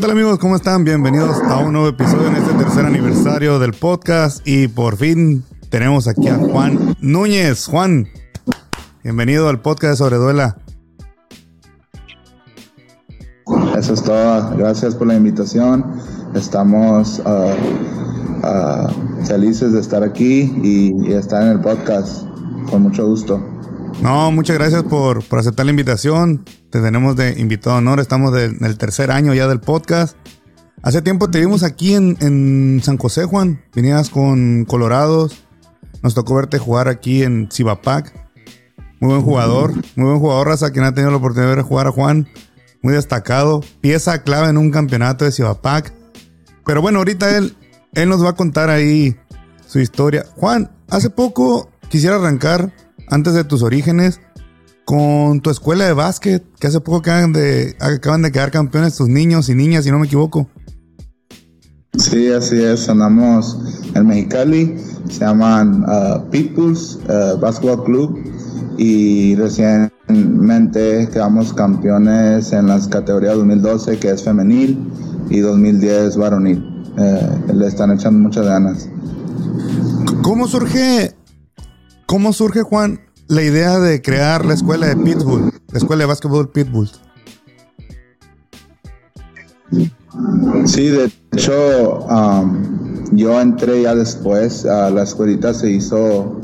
¿qué tal amigos? ¿Cómo están? Bienvenidos a un nuevo episodio en este tercer aniversario del podcast y por fin tenemos aquí a Juan Núñez. Juan, bienvenido al podcast de Sobreduela. Eso es todo. Gracias por la invitación. Estamos uh, uh, felices de estar aquí y, estar en el podcast. Con mucho gusto. No, muchas gracias por, por aceptar la invitación. Te tenemos de invitado honor. Estamos en el tercer año ya del podcast. Hace tiempo te vimos aquí en, San José, Juan. Venías con Colorados. Nos tocó verte jugar aquí en Cibapac. Muy buen jugador. Muy buen jugador, Raza, quien ha tenido la oportunidad de jugar a Juan. Muy destacado. Pieza clave en un campeonato de Cibapac. Pero bueno, ahorita él, él nos va a contar ahí su historia. Juan, hace poco quisiera arrancar, antes de tus orígenes, con tu escuela de básquet, que hace poco acaban de, acaban de quedar campeones tus niños y niñas, si no me equivoco. Sí, así es. Andamos en Mexicali. Se llaman uh, People's uh, Basketball Club. Y recientemente quedamos campeones en las categorías 2012, que es femenil, y 2010 varonil. Uh, le están echando muchas ganas. ¿Cómo surge, cómo surge Juan, la idea de crear la escuela de Pitbull, la escuela de básquetbol Pitbull? Sí, de hecho, um, yo entré ya después. Uh, la escuelita se hizo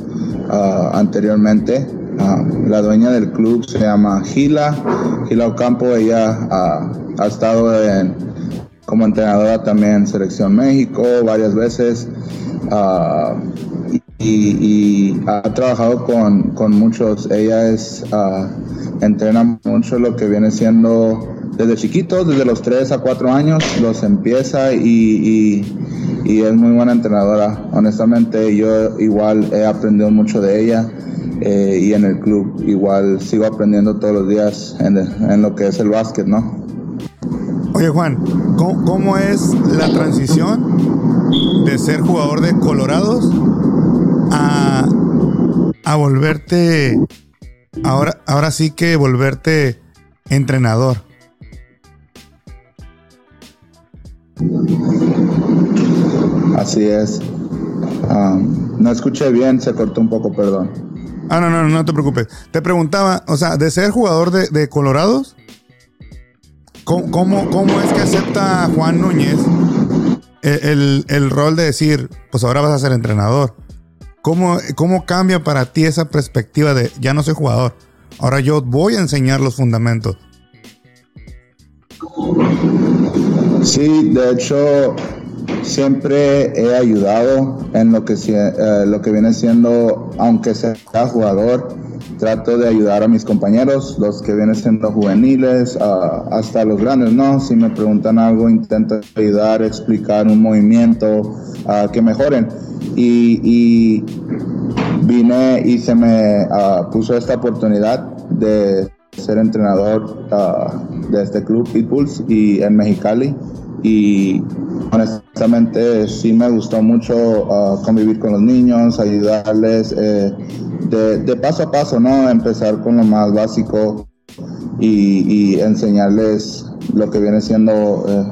uh, anteriormente. Uh, la dueña del club se llama Gila, Gila Ocampo. Ella ha estado como entrenadora también en Selección México varias veces y, ha trabajado con, con muchos. Ella es uh, entrena mucho lo que viene siendo desde chiquitos, desde los 3 a 4 años, los empieza y, y, es muy buena entrenadora. Honestamente, yo igual he aprendido mucho de ella. Eh, y en el club igual sigo aprendiendo todos los días en, lo que es el básquet, ¿no? Oye Juan, ¿cómo, ¿cómo, es la transición de ser jugador de Colorados a volverte, ahora, ahora sí que volverte entrenador? Así es. Um, no escuché bien, se cortó un poco, perdón. Ah, no, no, no te preocupes. Te preguntaba, o sea, de ser jugador de, de Colorados, ¿cómo, cómo, es que acepta Juan Núñez el, el, rol de decir, pues ahora vas a ser entrenador? ¿Cómo, ¿Cómo cambia para ti esa perspectiva de ya no soy jugador? Ahora yo voy a enseñar los fundamentos. Sí, de hecho, siempre he ayudado en lo que, eh, lo que viene siendo, aunque sea jugador, trato de ayudar a mis compañeros, los que vienen siendo juveniles, hasta los grandes, ¿no? Si me preguntan algo, intento ayudar, explicar un movimiento, que mejoren. Y, vine y se me puso esta oportunidad de ser entrenador de este club Pitbulls y en Mexicali y honestamente sí me gustó mucho uh, convivir con los niños, ayudarles eh, de, paso a paso, ¿no? Empezar con lo más básico y, enseñarles lo que viene siendo eh,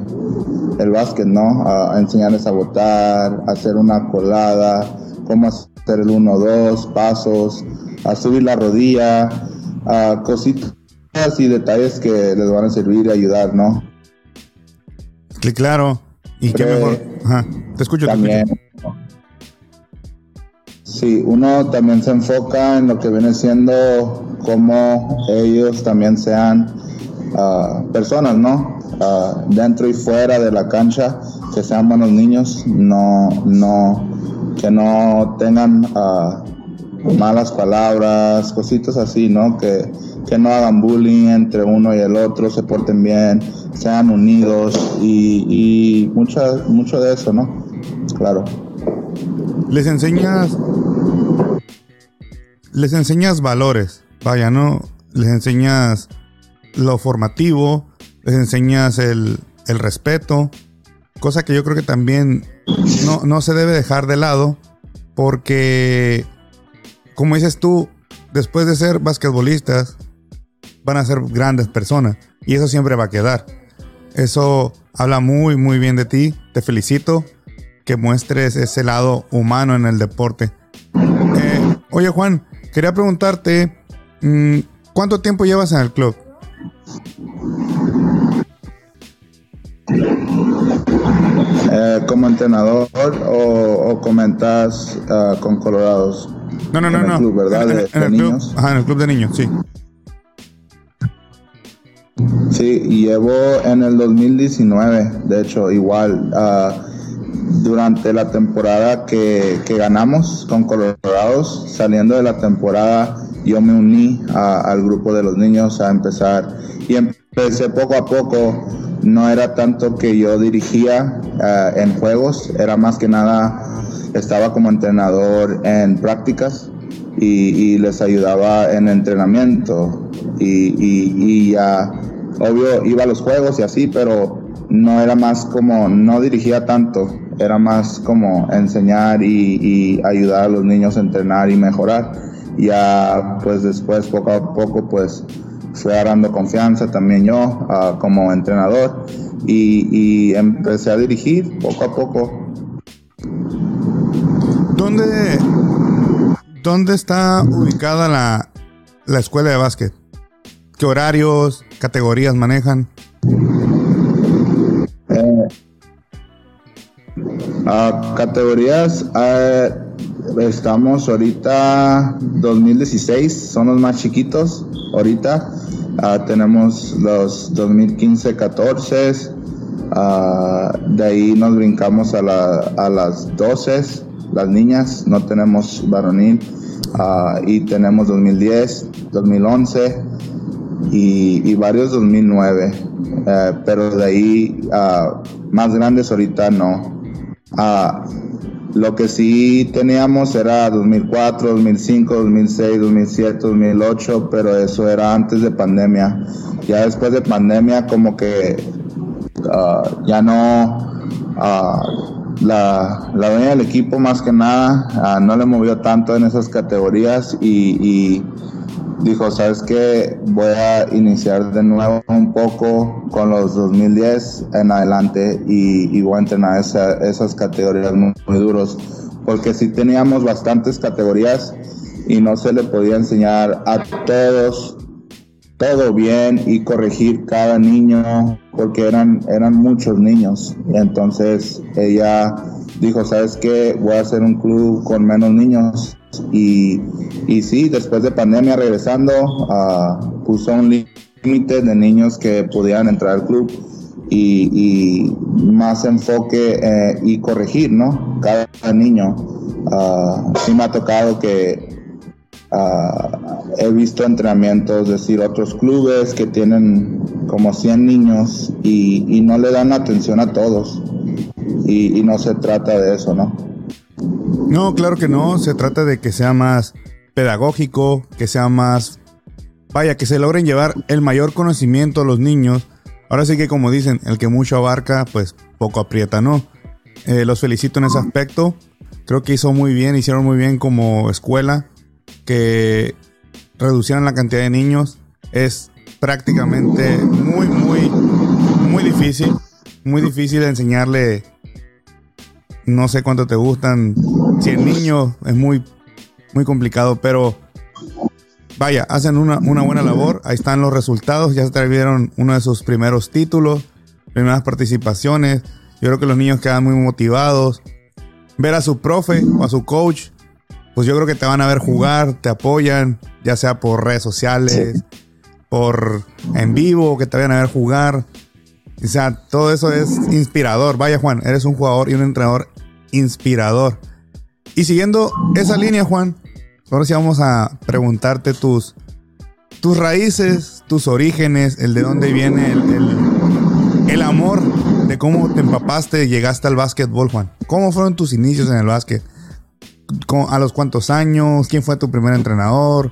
el básquet, ¿no? A, enseñarles a botar, a hacer una colada, cómo hacer el 1-2, pasos, a subir la rodilla, a cositas y detalles que les van a servir y ayudar, ¿no? claro. Y qué mejor. Te escucho. También. Sí, uno también se enfoca en lo que viene siendo como ellos también sean ah, personas, ¿no? Ah, dentro y fuera de la cancha, que sean buenos niños, no, no, que no tengan uh, malas palabras, cositas así, ¿no? Que, que no hagan bullying entre uno y el otro, se porten bien, sean unidos y, mucho, mucho de eso, ¿no? Claro. Les enseñas, les enseñas valores, vaya, ¿no? Les enseñas lo formativo, les enseñas el, el respeto, cosa que yo creo que también no, no se debe dejar de lado, porque como dices tú, después de ser basquetbolistas, van a ser grandes personas. Y eso siempre va a quedar. Eso habla muy, muy bien de ti. Te felicito que muestres ese lado humano en el deporte. Eh, oye Juan, quería preguntarte, mm, ¿cuánto tiempo llevas en el club? Eh, ¿Como entrenador o, comentas ah, con Colorados? No, no, no, no. Club, ¿verdad? En, de, en el niños. Club, ajá, en el club de niños, sí. Sí, llevo en el 2019, de hecho, igual. Uh, durante la temporada que, que, ganamos con Colorados, saliendo de la temporada, yo me uní a, al grupo de los niños a empezar y empecé poco a poco. No era tanto que yo dirigía uh, en juegos, era más que nada estaba como entrenador en prácticas y, les ayudaba en entrenamiento y ya obvio iba a los juegos y así, pero no era más como, no dirigía tanto, era más como enseñar y, y, ayudar a los niños a entrenar y mejorar. Ya pues después poco a poco pues fui agarrando confianza también yo uh, como entrenador y, y, empecé a dirigir poco a poco. ¿Dónde, dónde está ubicada la, la escuela de básquet? ¿Qué horarios, categorías manejan? Eh, uh, categorías, uh, estamos ahorita 2016, son los más chiquitos ahorita. Uh, tenemos los 2015-14, de ahí nos brincamos a, la, a las 12, las niñas, no tenemos varonil, y tenemos 2010, 2011 y, y varios 2009, eh, pero de ahí uh, más grandes ahorita no. Lo que sí teníamos era 2004, 2005, 2006, 2007, 2008, pero eso era antes de pandemia. Ya después de pandemia como que uh, ya no... la, la dueña del equipo más que nada no le movió tanto en esas categorías y dijo, ¿sabes qué? Voy a iniciar de nuevo un poco con los 2010 en adelante y, voy a entrenar esa, esas categorías muy, muy, duros, porque sí teníamos bastantes categorías y no se le podía enseñar a todos todo bien y corregir cada niño, porque eran, eran muchos niños. Entonces ella dijo, ¿sabes qué? Voy a hacer un club con menos niños y, y sí, después de pandemia regresando, uh, puso un límite de niños que pudieran entrar al club y, más enfoque eh, y corregir, ¿no? Cada niño. Uh, sí me ha tocado que uh, he visto entrenamientos, decir, otros clubes que tienen como 100 niños y, y no le dan atención a todos. Y no se trata de eso, ¿no? No, claro que no. Se trata de que sea más pedagógico, que sea más... Vaya, que se logren llevar el mayor conocimiento a los niños. Ahora sí que como dicen, el que mucho abarca, pues poco aprieta, ¿no? Eh, los felicito en ese aspecto. Creo que hizo muy bien, hicieron muy bien como escuela, que reducieran la cantidad de niños. Es prácticamente muy, muy, muy difícil. Muy difícil enseñarle no sé cuánto te gustan. 100 niños es muy, muy complicado, pero vaya, hacen una, una, buena labor. Ahí están los resultados. Ya se trajeron uno de sus primeros títulos, primeras participaciones. Yo creo que los niños quedan muy motivados. Ver a su profe o a su coach, pues yo creo que te van a ver jugar, te apoyan, ya sea por redes sociales, por en vivo, que te vayan a ver jugar. O sea, todo eso es inspirador. Vaya, Juan, eres un jugador y un entrenador inspirador. Y siguiendo esa línea, Juan, ahora sí vamos a preguntarte tus, tus raíces, tus orígenes, el de dónde viene el, el, amor, de cómo te empapaste y llegaste al básquetbol, Juan. ¿Cómo fueron tus inicios en el básquet? ¿A los cuántos años? ¿Quién fue tu primer entrenador?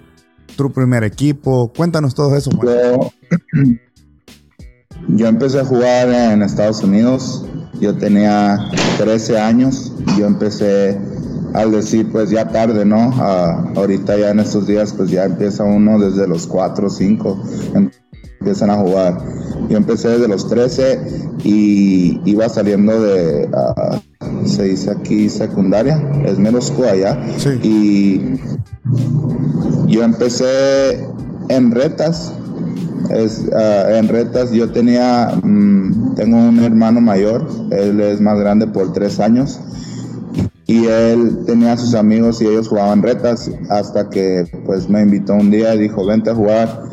¿Tu primer equipo? Cuéntanos todo eso, Juan. Yo, yo empecé a jugar en Estados Unidos yo tenía 13 años, yo empecé al decir pues ya tarde, ¿no? Uh, ahorita ya en estos días pues ya empieza uno desde los 4 o 5, empiezan a jugar. Yo empecé desde los 13 y iba saliendo de, se dice aquí secundaria, es menos allá. Y yo empecé en retas. Es, ah, en retas. Yo tenía, mm, tengo un hermano mayor, él es más grande por tres años y él tenía sus amigos y ellos jugaban retas hasta que pues me invitó un día y dijo vente a jugar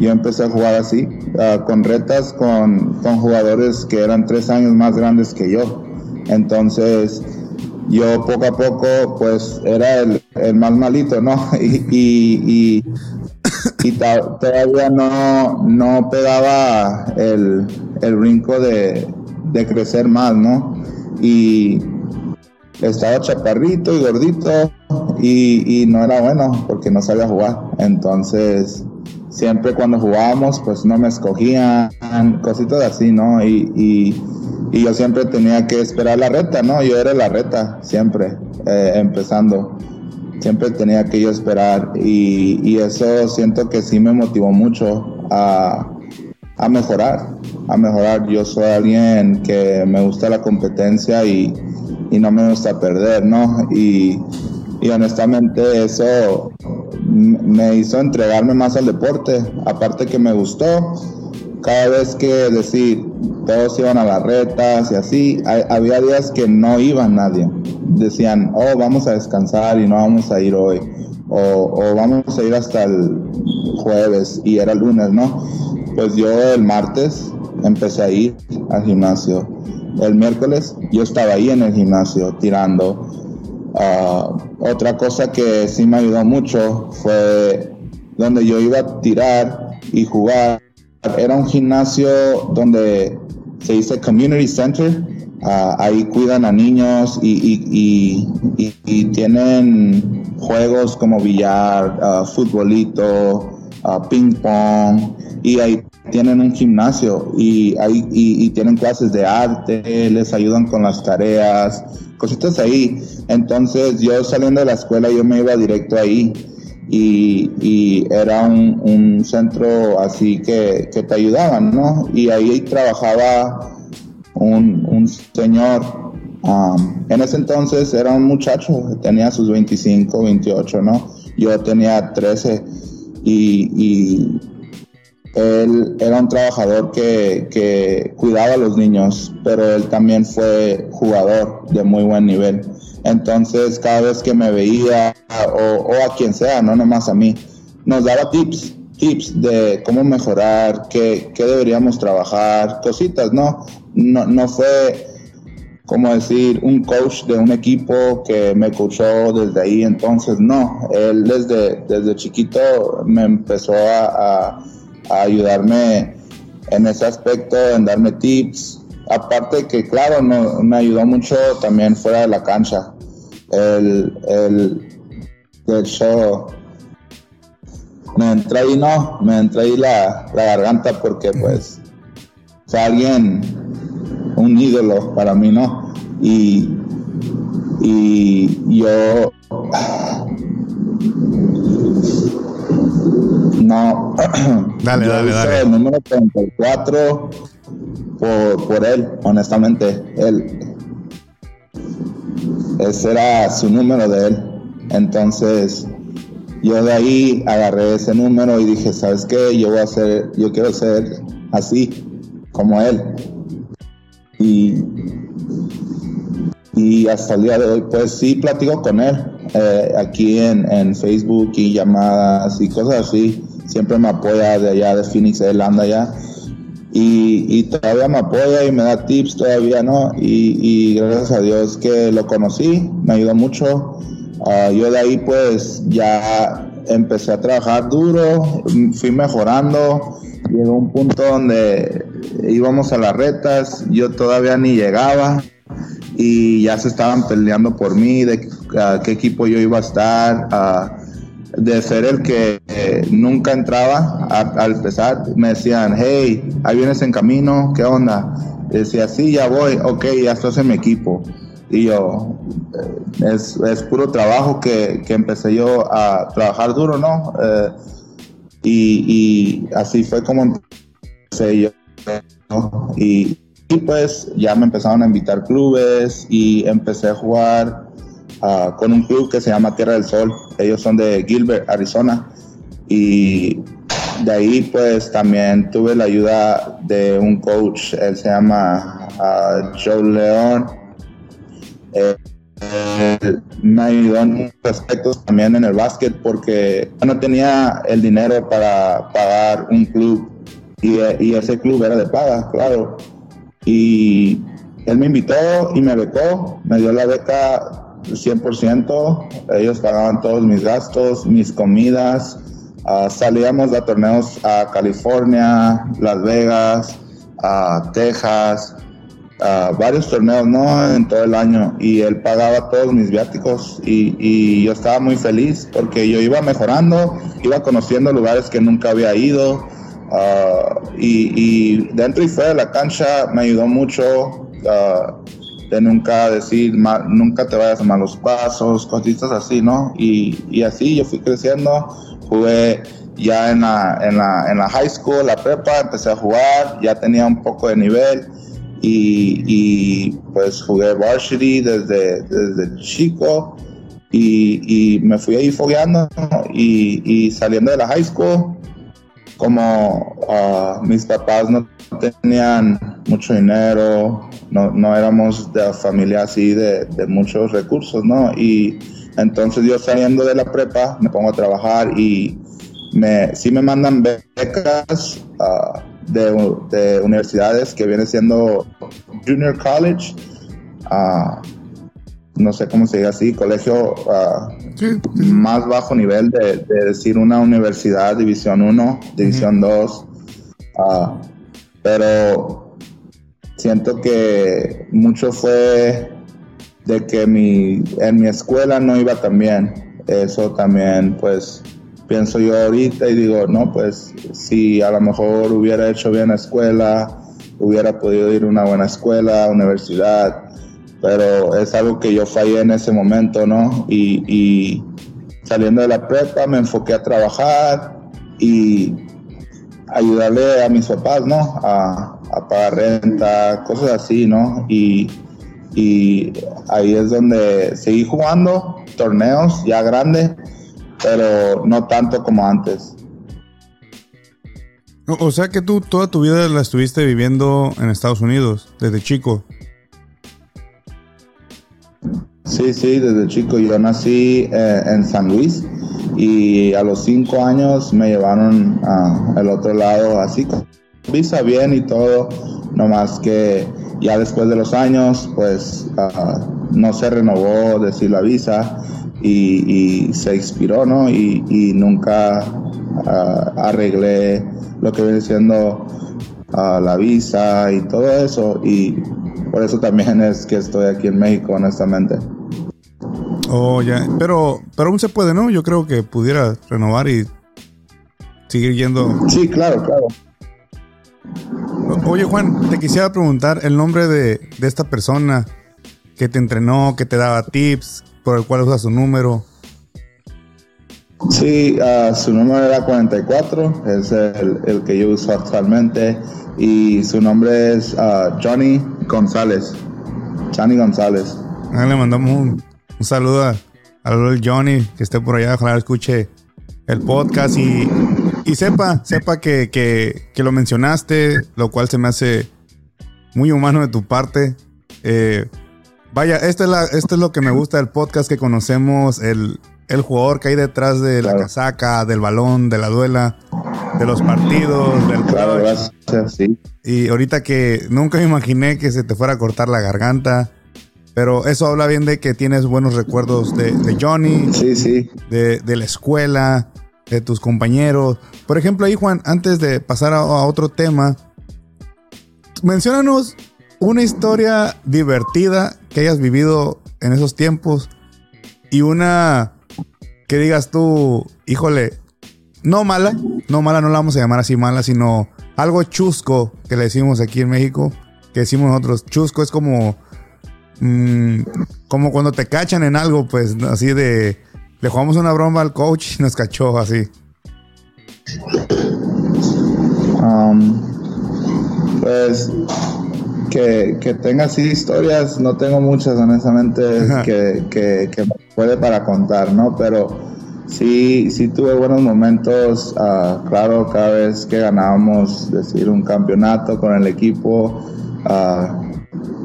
yo empecé a jugar así ah, con retas con, con, jugadores que eran tres años más grandes que yo. Entonces yo poco a poco pues era el, el más malito no y, todavía no, no pegaba el, el brinco de, de crecer más no y estaba chaparrito y gordito y, no era bueno porque no sabía jugar. Entonces, siempre cuando jugábamos, pues no me escogían, cositas así, ¿no? Y, yo siempre tenía que esperar la reta, ¿no? Yo era la reta, siempre, eh, empezando. Siempre tenía que yo esperar y, y, eso siento que sí me motivó mucho a, a mejorar, a mejorar. Yo soy alguien que me gusta la competencia y, y no me gusta perder, ¿no? Y, y honestamente eso me hizo entregarme más al deporte, aparte que me gustó, cada vez que decir, todos iban a las retas y así, había días que no iba nadie, decían, oh, vamos a descansar y no vamos a ir hoy, o, vamos a ir hasta el jueves y era lunes, ¿no? Pues yo el martes empecé a ir al gimnasio el miércoles yo estaba ahí en el gimnasio tirando. Ah, otra cosa que sí me ayudó mucho fue donde yo iba a tirar y jugar. Era un gimnasio donde se dice Community Center. Ah, ahí cuidan a niños y, y, tienen juegos como billar, uh, futbolito, ping pong y ahí tienen un gimnasio y, ahí, y, tienen clases de arte, les ayudan con las tareas, cositas ahí. Entonces yo saliendo de la escuela yo me iba directo ahí y, era un, centro así que, te ayudaban, ¿no? Y ahí trabajaba un, señor, um, en ese entonces era un muchacho, tenía sus 25, 28, ¿no? Yo tenía 13 y él era un trabajador que, cuidaba a los niños, pero él también fue jugador de muy buen nivel. Entonces, cada vez que me veía, o, a quien sea, no nomás a mí, nos daba tips, tips de cómo mejorar, qué, deberíamos trabajar, cositas, ¿no? ¿no? No fue, como decir, un coach de un equipo que me coachó desde ahí, entonces no, él desde, chiquito me empezó a ayudarme en ese aspecto, en darme tips. Aparte que, claro, no, me ayudó mucho también fuera de la cancha. El, el, show me entra ahí, no, me entra ahí la, la garganta porque pues es alguien, un ídolo para mí, ¿no? Y, y yo no. Dale, yo dale, dale. El número 34 por, por él, honestamente. Él. Ese era su número de él. Entonces, yo de ahí agarré ese número y dije, ¿sabes qué? Yo voy a ser, yo quiero ser así, como él. Y, y hasta el día de hoy, pues sí platico con él eh, aquí en, en, Facebook y llamadas y cosas así siempre me apoya de allá de Phoenix, él anda allá. Y, todavía me apoya y me da tips todavía, ¿no? Y, gracias a Dios que lo conocí, me ayudó mucho. Ah, yo de ahí pues ya empecé a trabajar duro, fui mejorando, llegó un punto donde íbamos a las retas, yo todavía ni llegaba y ya se estaban peleando por mí, de qué equipo yo iba a estar. De ser el que eh, nunca entraba al empezar, me decían, hey, ahí vienes en camino, ¿qué onda? decía, sí, ya voy, ok, ya estás en mi equipo. Y yo, eh, es, es, puro trabajo que, que, empecé yo a trabajar duro, ¿no? Eh, y, y, así fue como empecé yo y, pues ya me empezaron a invitar clubes y empecé a jugar ah, con un club que se llama Tierra del Sol. Ellos son de Gilbert, Arizona. Y de ahí pues también tuve la ayuda de un coach, él se llama uh, Joe León. Me ayudó en muchos aspectos también en el básquet porque no tenía el dinero para pagar un club y, y ese club era de paga, claro. Y él me invitó y me becó, me dio la beca 100%, ellos pagaban todos mis gastos, mis comidas, Ah, salíamos a torneos a California, Las Vegas, a Texas, a varios torneos, ¿no? En todo el año. Y él pagaba todos mis viáticos y, yo estaba muy feliz porque yo iba mejorando, iba conociendo lugares que nunca había ido. Ah, y, dentro y fuera de la cancha me ayudó mucho uh, de nunca decir, nunca te vayas a malos pasos, cositas así, ¿no? Y, y así yo fui creciendo Jugué ya en la, en, la, en la high school, la prepa, empecé a jugar, ya tenía un poco de nivel y, y pues jugué varsity desde, desde chico y, y, me fui ahí fogueando y, y, saliendo de la high school, como uh, mis papás no tenían mucho dinero, no, no éramos de familia así de, de muchos recursos, ¿no? Y entonces yo saliendo de la prepa me pongo a trabajar y me, sí me mandan becas ah, de, universidades que viene siendo Junior College, uh, no sé cómo se diga así, colegio uh, más bajo nivel de, decir una universidad, División 1, División 2, pero siento que mucho fue de que mi, en mi escuela no iba tan bien. Eso también, pues, pienso yo ahorita y digo, no, pues, si a lo mejor hubiera hecho bien la escuela, hubiera podido ir a una buena escuela, universidad, pero es algo que yo fallé en ese momento, ¿no? Y, saliendo de la prepa me enfoqué a trabajar y ayudarle a mis papás, ¿no? A, pagar renta, cosas así, ¿no? Y y ahí es donde seguí jugando torneos ya grandes, pero no tanto como antes. O sea que tú toda tu vida la estuviste viviendo en Estados Unidos, desde chico. Sí, sí, desde chico. Yo nací eh, en San Luis y a los cinco años me llevaron al otro lado, así con visa bien y todo, nomás que ya después de los años, pues ah, no se renovó decir la visa y, se expiró, ¿no? Y, nunca ah, arreglé lo que viene siendo ah, la visa y todo eso. Y por eso también es que estoy aquí en México, honestamente. Oh, ya. Pero, pero aún se puede, ¿no? Yo creo que pudiera renovar y seguir yendo. Sí, claro, claro. Oye, Juan, te quisiera preguntar el nombre de, esta persona que te entrenó, que te daba tips, por el cual usa su número. Sí, ah, su número era 44, es el, que yo uso actualmente, y su nombre es uh, Johnny González. Johnny González. Ah, le mandamos un, saludo a, a Johnny, que esté por allá, ojalá escuche el podcast y y sepa, sepa que, lo mencionaste, lo cual se me hace muy humano de tu parte. Eh, vaya, esto es, la, esto es lo que me gusta del podcast, que conocemos el, jugador que hay detrás de la casaca, del balón, de la duela, de los partidos, del claro, sí. Y ahorita que nunca me imaginé que se te fuera a cortar la garganta. Pero eso habla bien de que tienes buenos recuerdos de, Johnny. Sí, sí. De, de la escuela de tus compañeros. Por ejemplo, ahí Juan, antes de pasar a, otro tema, menciónanos una historia divertida que hayas vivido en esos tiempos y una que digas tú, híjole, no mala, no mala, no la vamos a llamar así mala, sino algo chusco que le decimos aquí en México, que decimos nosotros, chusco es como, mm, como cuando te cachan en algo, pues así de, le jugamos una broma al coach y nos cachó así. Um, Pues que, que tenga así historias, no tengo muchas honestamente que, que, que, puede para contar, ¿no? Pero sí, sí tuve buenos momentos, uh, claro, cada vez que ganábamos, decir, un campeonato con el equipo, uh,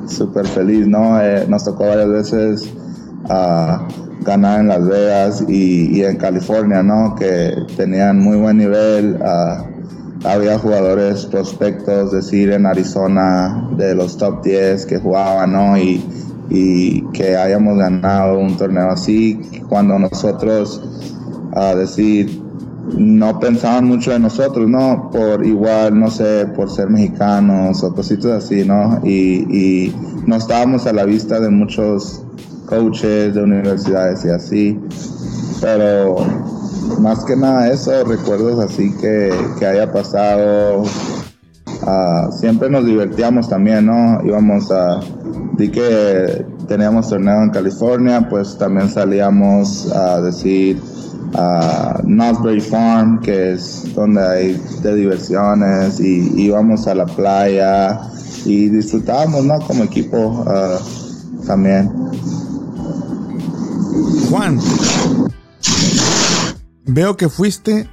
súper feliz, ¿no? Eh, nos tocó varias veces uh, ganar en Las Vegas y, y, en California, ¿no? Que tenían muy buen nivel había jugadores prospectos, decir, en Arizona de los top 10 que jugaban, ¿no? Y, y que hayamos ganado un torneo así, cuando nosotros, a decir, no pensaban mucho de nosotros, ¿no? Por igual, no sé, por ser mexicanos o cositas así, ¿no? Y, no estábamos a la vista de muchos coaches de universidades y así, pero más que nada eso, recuerdos así que, que haya pasado. Uh, siempre nos divertíamos también, ¿no? Íbamos a, di que teníamos torneo en California, pues también salíamos a decir a uh, Farm, que es donde hay de diversiones, y íbamos a la playa y disfrutábamos, ¿no? Como equipo uh, también. Juan, Veo que fuiste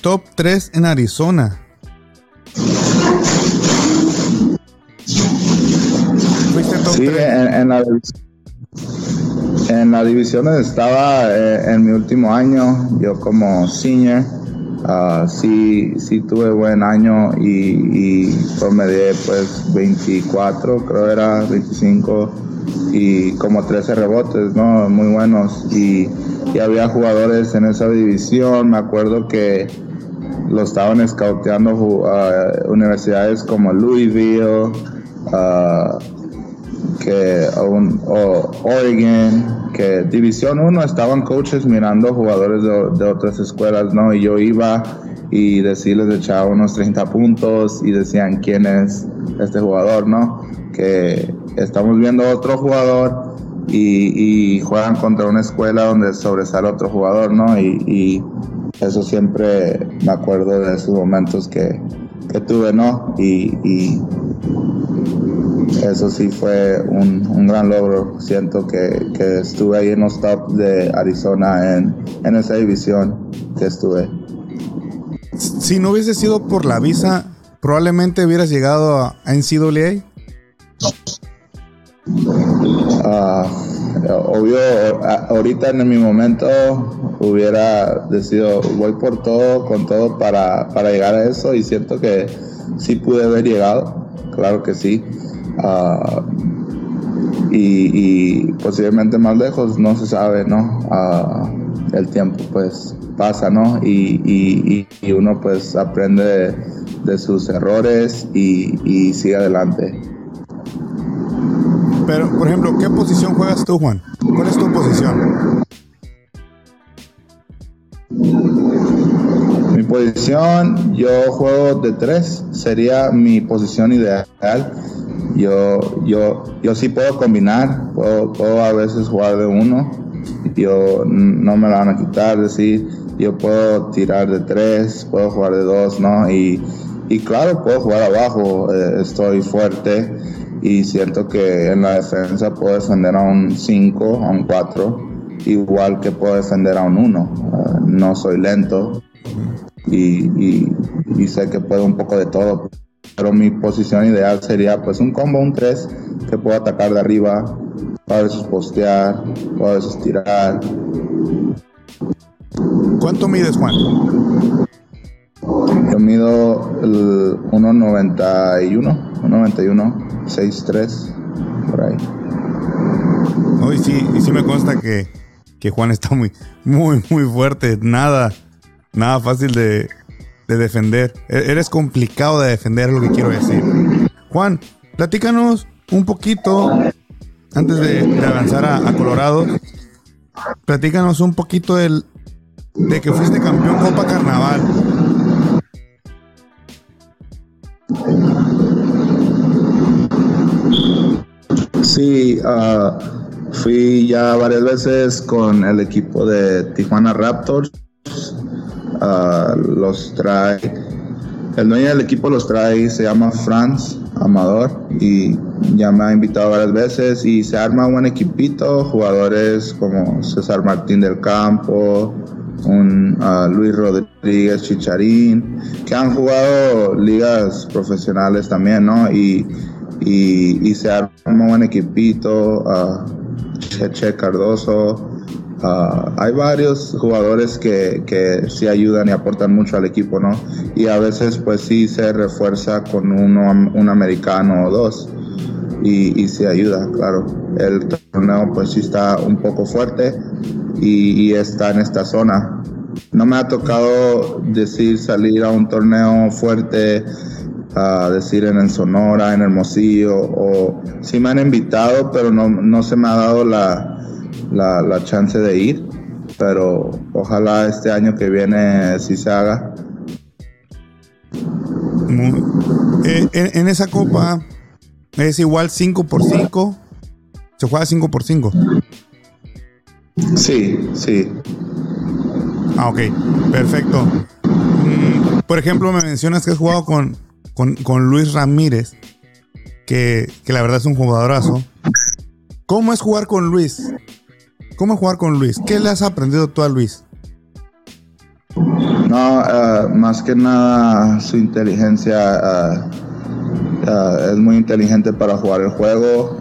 top 3 en Arizona. Fuiste top sí, 3. En, en, la, en la división estaba eh, en mi último año, yo como senior. Uh, sí, sí tuve buen año y, y promedié pues 24, creo era 25 y como 13 rebotes, ¿no? Muy buenos. Y, y había jugadores en esa división. Me acuerdo que lo estaban escauteando uh, universidades como Louisville, uh, que Oregon, que División 1 estaban coaches mirando jugadores de, de, otras escuelas, ¿no? Y yo iba y decirles echaba unos 30 puntos y decían quién es este jugador, ¿no? Que estamos viendo otro jugador y, juegan contra una escuela donde sobresale otro jugador, ¿no? Y, eso siempre me acuerdo de esos momentos que, tuve, ¿no? Y, eso sí fue un, gran logro. Siento que, estuve ahí en los top de Arizona en, en esa división que estuve. Si no hubiese sido por la visa, probablemente hubieras llegado a NCAA. Uh, obvio, ahorita en mi momento hubiera decidido, voy por todo, con todo para, para llegar a eso y siento que sí pude haber llegado, claro que sí. Uh, y, y, posiblemente más lejos, no se sabe, ¿no? Uh, el tiempo pues pasa, ¿no? Y, y, y uno pues aprende de, de sus errores y sigue adelante. Pero, por ejemplo, ¿qué posición juegas tú, Juan? ¿Cuál es tu posición? Mi posición, yo juego de tres, sería mi posición ideal. Yo, yo, yo sí puedo combinar, puedo, a veces jugar de uno, yo no me la van a quitar, decir, yo puedo tirar de tres, puedo jugar de dos, ¿no? Y, y claro, puedo jugar abajo, eh, estoy fuerte y siento que en la defensa puedo defender a un 5, a un 4, igual que puedo defender a un 1. Ah, no soy lento y, y, sé que puedo un poco de todo, pero mi posición ideal sería pues un combo, un 3, que puedo atacar de arriba, a veces postear, a veces tirar. ¿Cuánto mides, Juan? Yo mido el 1.91, 1.91. 6-3, por ahí. No, y sí, y sí me consta que, que, Juan está muy, muy, muy fuerte. Nada, nada fácil de, de defender. E-, eres complicado de defender, lo que quiero decir. Juan, platícanos un poquito, antes de, avanzar a, a, Colorado, platícanos un poquito del, de que fuiste campeón Copa Carnaval. Sí, uh, fui ya varias veces con el equipo de Tijuana Raptors. Los trae, el dueño del equipo los trae, se llama Franz. Amador y ya me ha invitado varias veces y se arma un buen equipito, jugadores como César Martín del Campo, un uh, Luis Rodríguez Chicharín, que han jugado ligas profesionales también, ¿no? Y, y, se arma un buen equipito, Cheche Cardoso, Uh, hay varios jugadores que, que sí ayudan y aportan mucho al equipo, ¿no? Y a veces pues sí se refuerza con uno, un americano o dos y, y se ayuda, claro. El torneo pues sí está un poco fuerte y, está en esta zona. No me ha tocado decir salir a un torneo fuerte a decir en Sonora, en Hermosillo, o sí me han invitado, pero no, no se me ha dado la, la, la chance de ir, pero ojalá este año que viene sí se haga. Eh, en, en, esa copa es igual 5 por 5 se juega 5 por 5 Sí, sí. Ah, ok, perfecto. Mm, por ejemplo, me mencionas que has jugado con, con, con Luis Ramírez, que, que, la verdad es un jugadorazo. ¿Cómo es jugar con Luis? ¿Cómo jugar con Luis? ¿Qué le has aprendido tú a Luis? No, uh, más que nada su inteligencia uh, uh, es muy inteligente para jugar el juego,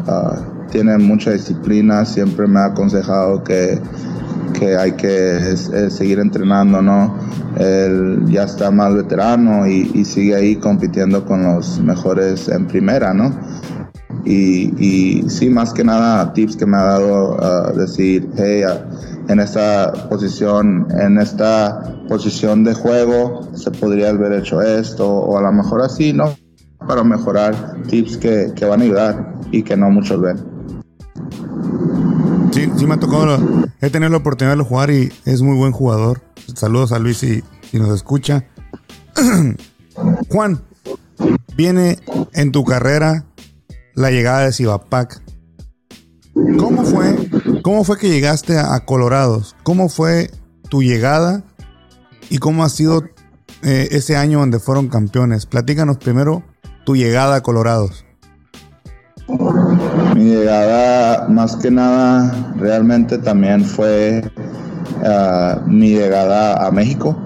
tiene mucha disciplina, siempre me ha aconsejado que, que hay que seguir entrenando, ¿no? Él ya está más veterano y, y, sigue ahí compitiendo con los mejores en primera, ¿no? Y, sí, más que nada, tips que me ha dado uh, decir, hey, uh, en esta posición, en esta posición de juego, se podría haber hecho esto, o a lo mejor así, ¿no? Para mejorar tips que, que van a ayudar y que no muchos ven. Sí, sí me ha tocado, he tenido la oportunidad de jugar y es muy buen jugador. Saludos a Luis si, si nos escucha. Juan, viene en tu carrera la llegada de Cibapac. ¿Cómo fue, ¿Cómo fue que llegaste a, Colorados? ¿Cómo fue tu llegada y cómo ha sido eh, ese año donde fueron campeones? Platícanos primero tu llegada a Colorados. Mi llegada, más que nada, realmente también fue uh, mi llegada a México.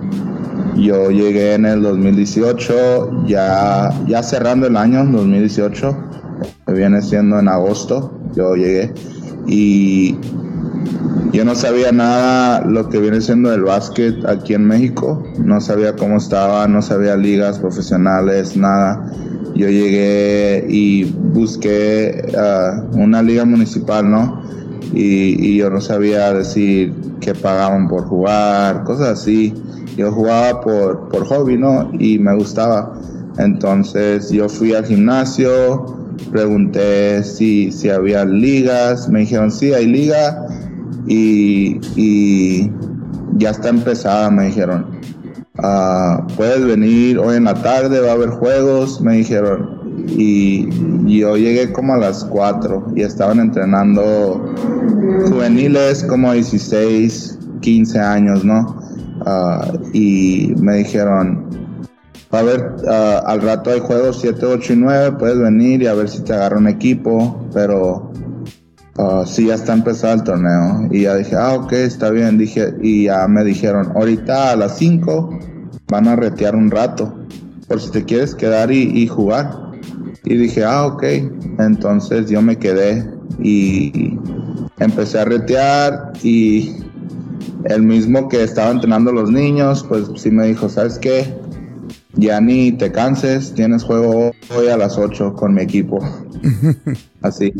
Yo llegué en el 2018, ya, ya cerrando el año 2018 viene siendo en agosto, yo llegué y yo no sabía nada lo que viene siendo el básquet aquí en México, no sabía cómo estaba, no sabía ligas profesionales, nada. Yo llegué y busqué uh, una liga municipal, ¿no? Y, y, yo no sabía decir qué pagaban por jugar, cosas así. Yo jugaba por, por hobby, ¿no? Y me gustaba. Entonces yo fui al gimnasio, pregunté si, si había ligas, me dijeron sí, hay liga y, y ya está empezada, me dijeron. Uh, puedes venir hoy en la tarde, va a haber juegos, me dijeron. Y yo llegué como a las 4 y estaban entrenando juveniles como 16, 15 años, ¿no? Uh, y me dijeron, a ver, uh, al rato hay juegos 7, 8 y 9, puedes venir y a ver si te agarra un equipo, pero uh, sí, ya está empezado el torneo. Y ya dije, ah, ok, está bien, dije, y ya me dijeron, ahorita a las 5 van a retear un rato, por si te quieres quedar y, y jugar. Y dije, ah, ok, entonces yo me quedé y empecé a retear y el mismo que estaba entrenando a los niños, pues sí me dijo, ¿sabes qué? Ya ni te canses, tienes juego hoy a las 8 con mi equipo. Así.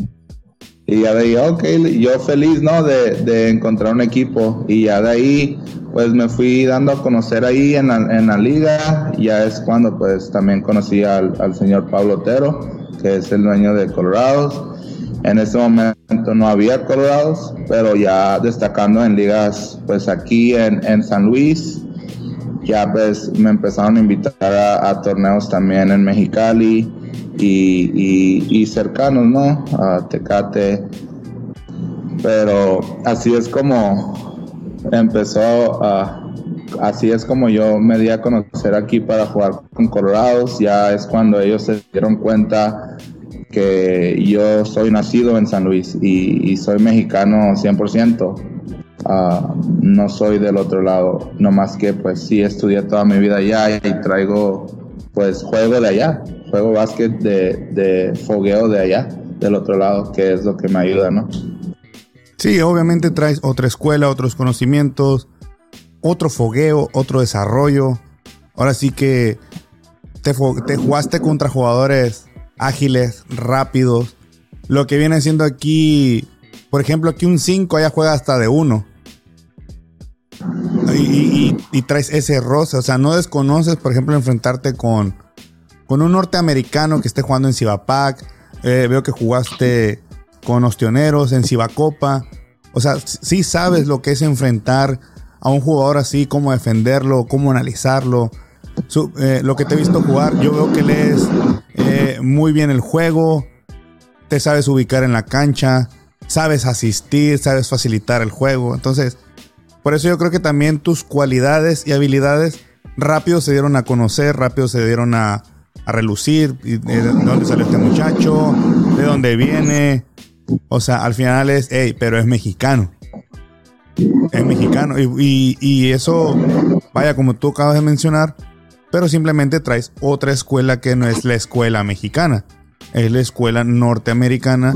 Y ya de ahí, ok, yo feliz, ¿no? De, de, encontrar un equipo. Y ya de ahí, pues me fui dando a conocer ahí en la, en la liga. Ya es cuando, pues, también conocí al, al, señor Pablo Otero, que es el dueño de Colorados. En ese momento no había Colorados, pero ya destacando en ligas, pues aquí en, en San Luis, ya pues me empezaron a invitar a, torneos también en Mexicali y, cercanos, ¿no? A Tecate. Pero así es como empezó así es como yo me di a conocer aquí para jugar con Colorados. Ya es cuando ellos se dieron cuenta que yo soy nacido en San Luis y, soy mexicano 100%. Ah, no soy del otro lado, no más que pues sí estudié toda mi vida allá y traigo pues juego de allá, juego básquet de, de fogueo de allá, del otro lado, que es lo que me ayuda, ¿no? Sí, obviamente traes otra escuela, otros conocimientos, otro fogueo, otro desarrollo. Ahora sí que te, te jugaste contra jugadores ágiles, rápidos. Lo que viene siendo aquí, por ejemplo, aquí un 5 allá juega hasta de 1. Y, traes ese roce, o sea, no desconoces, por ejemplo, enfrentarte con, con un norteamericano que esté jugando en Cibapac. Eh, veo que jugaste con Ostioneros en Cibacopa. O sea, sí sabes lo que es enfrentar a un jugador así, cómo defenderlo, cómo analizarlo. Eh, lo que te he visto jugar, yo veo que lees eh, muy bien el juego, te sabes ubicar en la cancha, sabes asistir, sabes facilitar el juego. Entonces, por eso yo creo que también tus cualidades y habilidades rápido se dieron a conocer, rápido se dieron a, relucir. de dónde sale este muchacho, de dónde viene. O sea, al final es, hey, pero es mexicano. Es mexicano. Y, eso, vaya, como tú acabas de mencionar, pero simplemente traes otra escuela que no es la escuela mexicana. Es la escuela norteamericana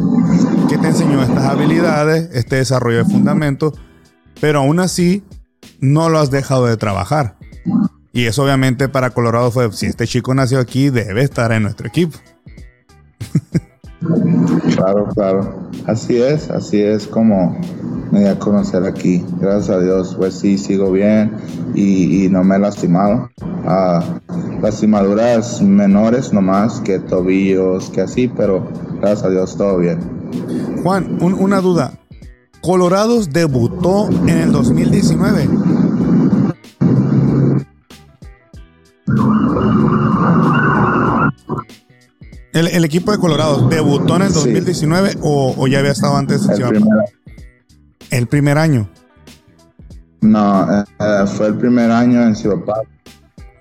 que te enseñó estas habilidades, este desarrollo de fundamentos, pero aún así no lo has dejado de trabajar. Y eso obviamente para Colorado fue, si este chico nació aquí, debe estar en nuestro equipo. Claro, claro. Así es, así es como me di a conocer aquí. Gracias a Dios, pues sí, sigo bien y, no me he lastimado. Ah, lastimaduras menores nomás, que tobillos, que así, pero gracias a Dios todo bien. Juan, una duda. Colorados debutó en el 2019. El, equipo de Colorado debutó en el 2019 o, ya había estado antes el primer, el primer año. No, eh, fue el primer año en Ciudad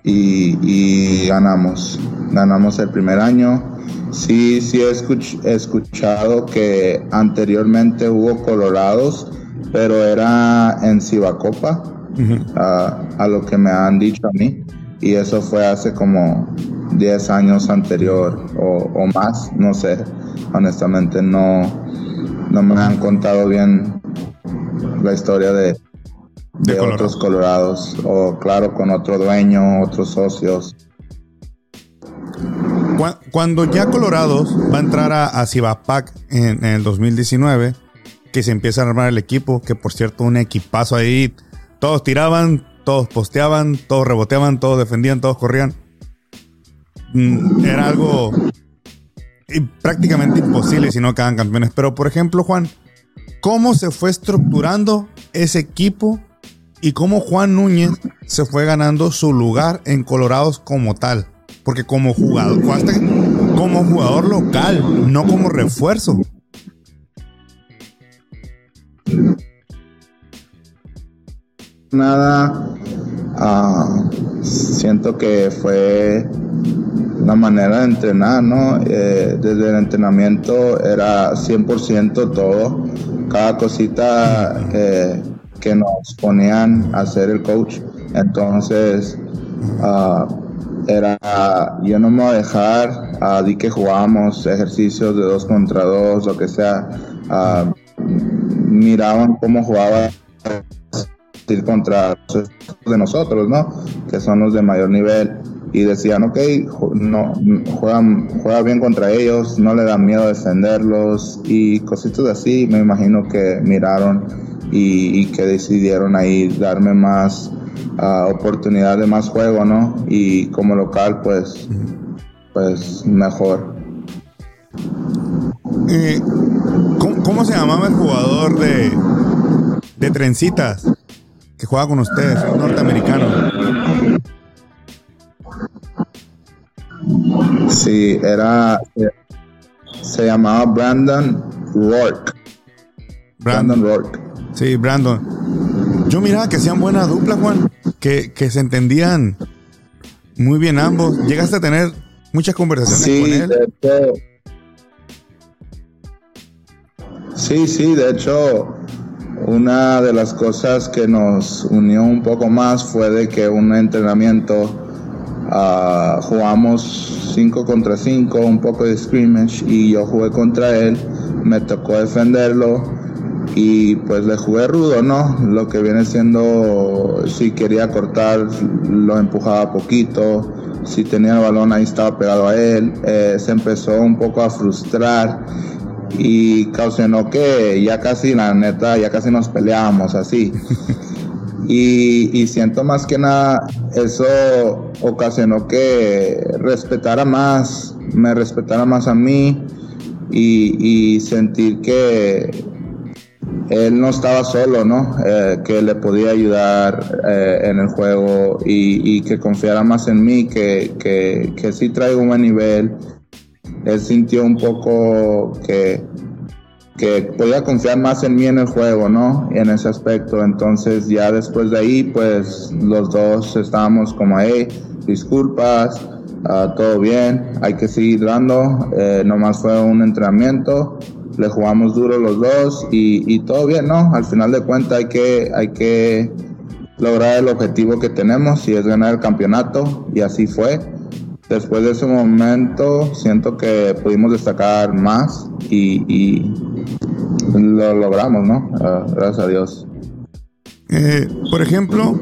y, y, ganamos. Ganamos el primer año. Sí, sí he, escuchado que anteriormente hubo Colorados, pero era en Cibacopa, a lo que me han dicho a mí. Y eso fue hace como 10 años anterior o, más, no sé, honestamente no, no me han contado bien la historia de, de, otros colorados o claro con otro dueño, otros socios. Cuando ya Colorados va a entrar a, a Cibapac en, en, el 2019, que se empieza a armar el equipo, que por cierto un equipazo ahí, todos tiraban, todos posteaban, todos reboteaban, todos defendían, todos corrían. Mm, era algo prácticamente imposible si no quedan campeones. Pero, por ejemplo, Juan, ¿cómo se fue estructurando ese equipo y cómo Juan Núñez se fue ganando su lugar en Colorados como tal? Porque como jugador, como jugador local, no como refuerzo. Nada, ah, siento que fue una manera de entrenar, ¿no? Eh, desde el entrenamiento era 100% todo, cada cosita eh, que nos ponían a hacer el coach. Entonces, ah, era, yo no me voy a dejar, a di que jugábamos ejercicios de dos contra dos, lo que sea, uh, miraban cómo jugaba contra de nosotros, ¿no? Que son los de mayor nivel y decían, ok, no, juegan, juega bien contra ellos, no le dan miedo defenderlos y cositas así, me imagino que miraron y, que decidieron ahí darme más uh, oportunidad de más juego, ¿no? Y como local, pues, pues mejor. Eh, ¿cómo, se llamaba el jugador de, de trencitas que juega con ustedes, un norteamericano? Sí, era. Se llamaba Brandon Rourke. Brandon, Rourke. Sí, Brandon. Yo miraba que hacían buena dupla, Juan. que, que se entendían muy bien ambos. ¿Llegaste a tener muchas conversaciones Sí, con él? de hecho. Sí, sí, de hecho, una de las cosas que nos unió un poco más fue de que un entrenamiento ah, jugamos 5 contra 5, un poco de scrimmage, y yo jugué contra él, me tocó defenderlo y pues le jugué rudo, ¿no? Lo que viene siendo, si quería cortar, lo empujaba poquito, si tenía el balón ahí estaba pegado a él, eh, se empezó un poco a frustrar y causó que ya casi, la neta, ya casi nos peleábamos así. Y, y siento más que nada, eso ocasionó que respetara más, me respetara más a mí y, y sentir que él no estaba solo, ¿no? Eh, que le podía ayudar eh, en el juego y, que confiara más en mí, que, que, que sí traigo un buen nivel. Él sintió un poco que, que podía confiar más en mí en el juego, ¿no? En ese aspecto. Entonces ya después de ahí, pues los dos estábamos como, hey, disculpas, ah, todo bien, hay que seguir dando. Eh, nomás fue un entrenamiento, le jugamos duro los dos y, todo bien, ¿no? Al final de cuentas hay que, hay que lograr el objetivo que tenemos y es ganar el campeonato y así fue. Después de ese momento siento que pudimos destacar más y, y lo logramos, ¿no? Ah, gracias a Dios. Eh, por ejemplo,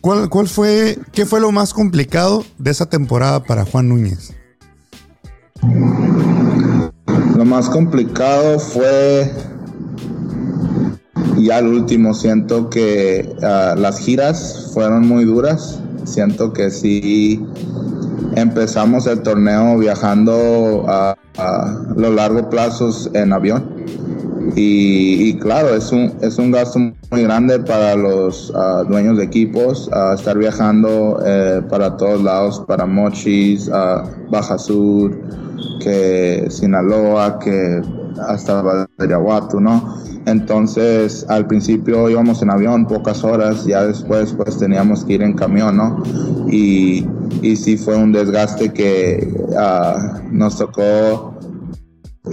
¿cuál, ¿cuál fue, qué fue lo más complicado de esa temporada para Juan Núñez? Lo más complicado fue ya al último. Siento que ah, las giras fueron muy duras. Siento que sí empezamos el torneo viajando a, a los largos plazos en avión. Y, claro, es un, es un gasto muy grande para los ah, dueños de equipos ah, estar viajando eh, para todos lados, para Mochis, Baja Sur, que Sinaloa, que hasta Badiraguato, ¿no? Entonces, al principio íbamos en avión pocas horas, ya después pues teníamos que ir en camión, ¿no? Y, y sí fue un desgaste que ah, nos tocó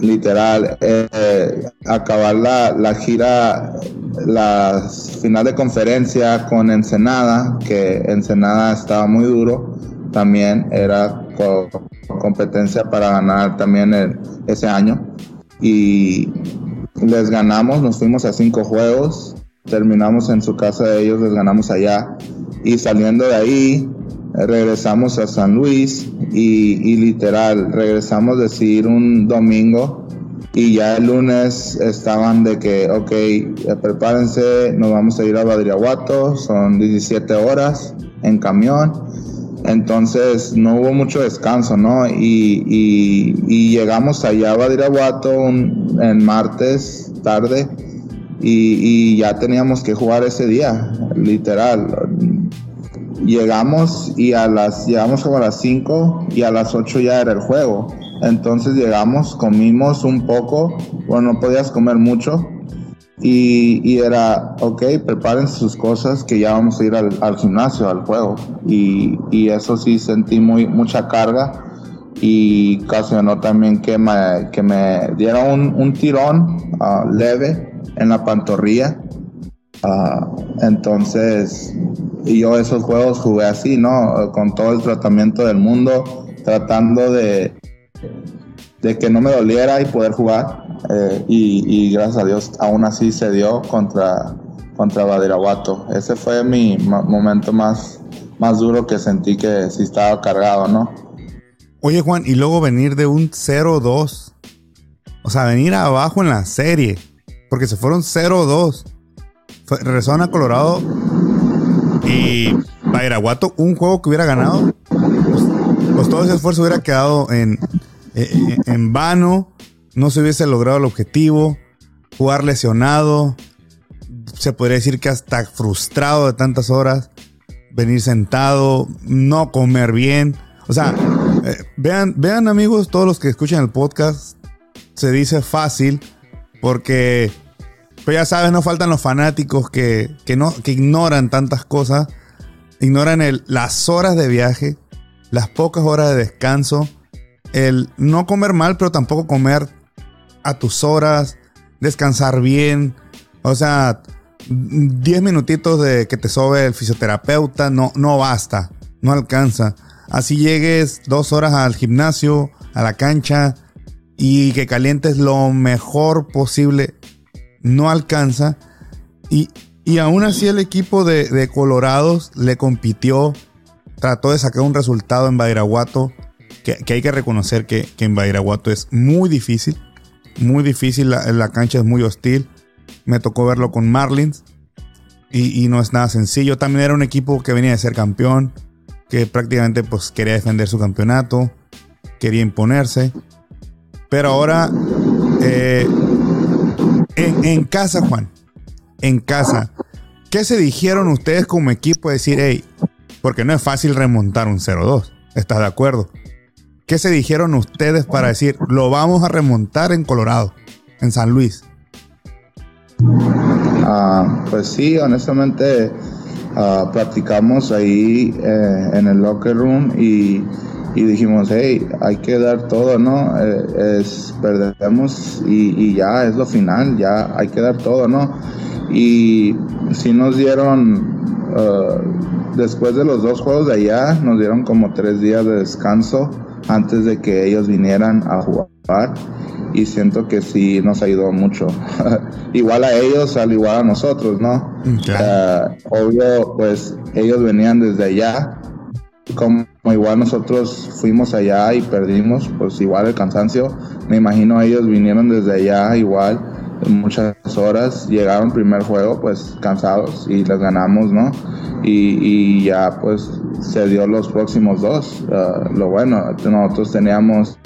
literal eh, acabar la, la gira la final de conferencia con Ensenada que Ensenada estaba muy duro también era competencia para ganar también ese año. Y les ganamos nos fuimos a cinco juegos terminamos en su casa de ellos les ganamos allá. Y saliendo de ahí regresamos a San Luis y, literal regresamos decir un domingo y ya el lunes estaban de que ok prepárense nos vamos a ir a Badiraguato son 17 horas en camión entonces no hubo mucho descanso no y, y- llegamos allá a Badiraguato un- en martes tarde y, y ya teníamos que jugar ese día literal llegamos y a las llegamos como a las 5 y a las 8 ya era el juego. Entonces llegamos, comimos un poco, bueno, no podías comer mucho. Y, era, ok, preparen sus cosas que ya vamos a ir al, gimnasio, al juego. Y, y eso sí sentí muy, mucha carga y ocasionó también que me, que me diera un, un tirón ah, leve en la pantorrilla. Ah, entonces, yo esos juegos jugué así, ¿no? Con todo el tratamiento del mundo, tratando de, de que no me doliera y poder jugar. Eh, y, gracias a Dios, aún así se dio contra, contra Badiraguato. Ese fue mi momento más, más duro que sentí que sí estaba cargado, ¿no? Oye, Juan, y luego venir de un 0-2. O sea, venir abajo en la serie. Porque se fueron 0-2. Fue- Regresaron a Colorado. Y Badiraguato, un juego que hubiera ganado. Pues, pues todo ese esfuerzo hubiera quedado en, en, en vano. No se hubiese logrado el objetivo. Jugar lesionado. Se podría decir que hasta frustrado de tantas horas. Venir sentado. No comer bien. O sea, eh, vean, vean amigos, todos los que escuchan el podcast, se dice fácil porque, pues ya sabes, no faltan los fanáticos que, que no, que ignoran tantas cosas ignoran las horas de viaje, las pocas horas de descanso, el no comer mal, pero tampoco comer a tus horas, descansar bien. O sea, 10 minutitos de que te sobe el fisioterapeuta no, no basta, no alcanza. Así llegues dos horas al gimnasio, a la cancha y que calientes lo mejor posible, no alcanza. Y, y aún así el equipo de, de, Colorados le compitió, trató de sacar un resultado en Bairaguato, que, hay que reconocer que, que, en Bairaguato es muy difícil, muy difícil, la, la cancha es muy hostil. Me tocó verlo con Marlins y, y, no es nada sencillo. También era un equipo que venía de ser campeón, que prácticamente pues quería defender su campeonato, quería imponerse. Pero ahora, eh, en, en casa, Juan, en casa. ¿Qué se dijeron ustedes como equipo? Decir, hey, porque no es fácil remontar un 0-2. ¿Estás de acuerdo? ¿Qué se dijeron ustedes para decir, lo vamos a remontar en Colorado, en San Luis? Uh, pues sí, honestamente, uh, platicamos ahí eh, en el locker room y, dijimos, hey, hay que dar todo, ¿no? Eh, perdemos y, ya es lo final, ya hay que dar todo, ¿no? y si nos dieron uh, después de los dos juegos de allá nos dieron como tres días de descanso antes de que ellos vinieran a jugar y siento que sí nos ayudó mucho. Igual a ellos al igual a nosotros no uh, obvio pues ellos venían desde allá como igual nosotros fuimos allá y perdimos pues igual el cansancio me imagino ellos vinieron desde allá igual muchas horas. Llegaron primer juego, pues cansados y les ganamos, ¿no? Y, y ya pues se dio los próximos dos. Uh, lo bueno, nosotros teníamos,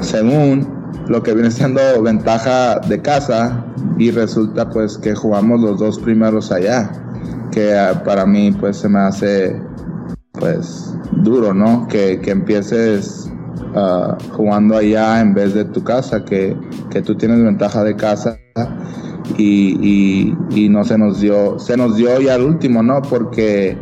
según lo que viene siendo ventaja de casa, y resulta pues que jugamos los dos primeros allá, que uh, para mí pues se me hace pues duro, ¿no? Que, que empieces uh, jugando allá en vez de tu casa, que, que tú tienes ventaja de casa y, y, y, no se nos dio, se nos dio ya el último, ¿no? Porque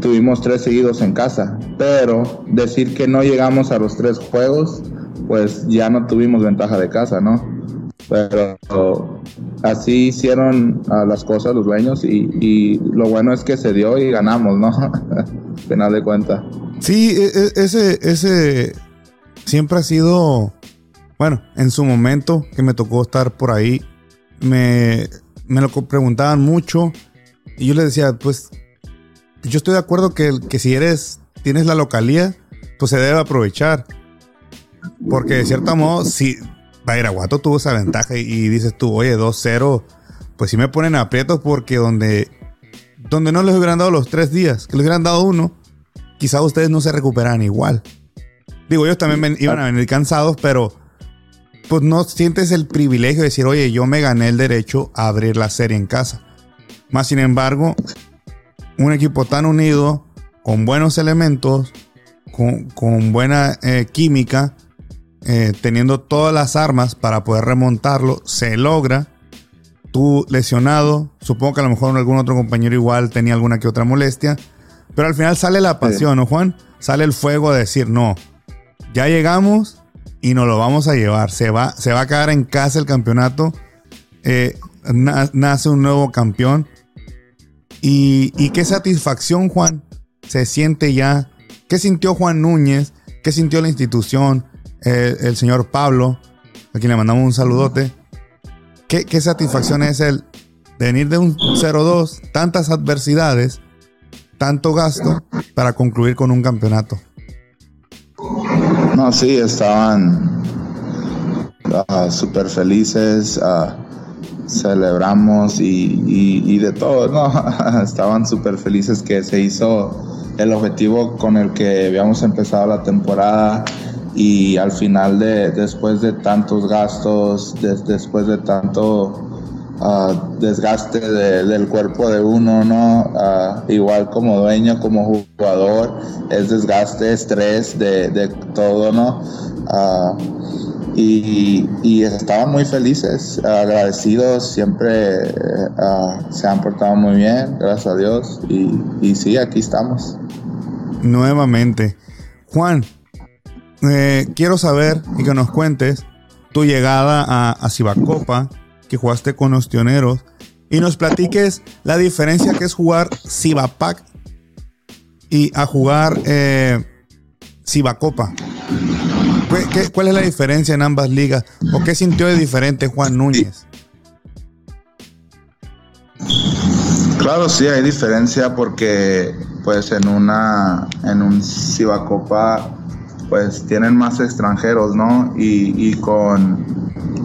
tuvimos tres seguidos en casa, pero decir que no llegamos a los tres juegos, pues ya no tuvimos ventaja de casa, ¿no? Pero así hicieron uh, las cosas los dueños y, y, lo bueno es que se dio y ganamos, ¿no? Final de cuenta. Sí, e, e, ese, ese, siempre ha sido, bueno, en su momento que me tocó estar por ahí, me, me lo preguntaban mucho y yo les decía, pues yo estoy de acuerdo que, que si eres, tienes la localía, pues se debe aprovechar. Porque de cierto modo, si Bairaguato tuvo esa ventaja y, dices tú, oye, 2-0, pues si me ponen aprietos porque donde, donde no les hubieran dado los tres días, que les hubieran dado uno, quizá ustedes no se recuperan igual. Digo, ellos también ven, iban a venir cansados, pero pues no sientes el privilegio de decir, oye, yo me gané el derecho a abrir la serie en casa. Más sin embargo, un equipo tan unido, con buenos elementos, con, con buena eh, química, eh, teniendo todas las armas para poder remontarlo, se logra. Tú lesionado, supongo que a lo mejor algún otro compañero igual tenía alguna que otra molestia, pero al final sale la pasión, ¿no, Juan? Sale el fuego de decir, no, ya llegamos y nos lo vamos a llevar. Se va, se va a quedar en casa el campeonato. Eh, nace un nuevo campeón. Y, qué satisfacción, Juan, se siente ya. ¿Qué sintió Juan Núñez? ¿Qué sintió la institución? El señor Pablo, a quien le mandamos un saludote. ¿Qué, satisfacción es el venir de un 0-2, tantas adversidades, tanto gasto para concluir con un campeonato? Sí, estaban uh, súper felices, uh, celebramos y, de todo, ¿no? estaban súper felices que se hizo el objetivo con el que habíamos empezado la temporada y al final de después de tantos gastos, de, después de tanto uh, desgaste de, del cuerpo de uno, ¿no? Uh, igual como dueño, como jugador, es desgaste, estrés de, de todo, ¿no? Y, y estaban muy felices, agradecidos, siempre se han portado muy bien, gracias a Dios, y, y sí, aquí estamos. Nuevamente. Juan, eh, quiero saber y que nos cuentes tu llegada a, a Cibacopa, que jugaste con los tioneros, y nos platiques la diferencia que es jugar Cibapac y a jugar eh, Cibacopa. ¿Cuál es la diferencia en ambas ligas? ¿O qué sintió de diferente Juan Núñez? Claro, sí, hay diferencia porque pues en una en un Cibacopa pues tienen más extranjeros, ¿no? Y, con,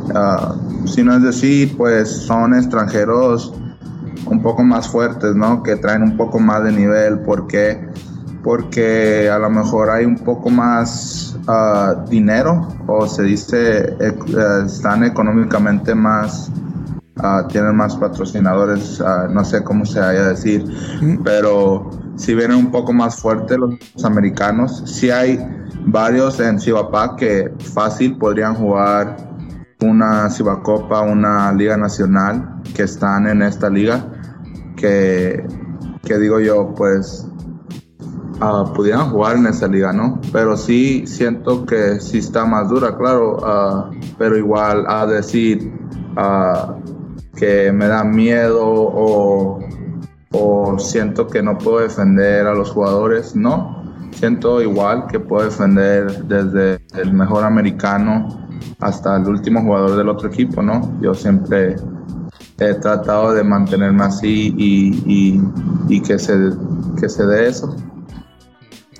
uh, si no es decir, pues son extranjeros un poco más fuertes, ¿no? Que traen un poco más de nivel, porque porque a lo mejor hay un poco más uh, dinero o se dice eh, están económicamente más uh, tienen más patrocinadores uh, no sé cómo se vaya a decir pero si vienen un poco más fuertes los, americanos. Si hay varios en Cibapac que fácil podrían jugar una Cibacopa una liga nacional que están en esta liga que que digo yo pues uh, pudieran jugar en esa liga, ¿no? Pero sí siento que sí está más dura, claro, uh, pero igual a decir uh, que me da miedo o, o siento que no puedo defender a los jugadores, no. Siento igual que puedo defender desde el mejor americano hasta el último jugador del otro equipo, ¿no? Yo siempre he tratado de mantenerme así y, y, y que, se, que se dé eso.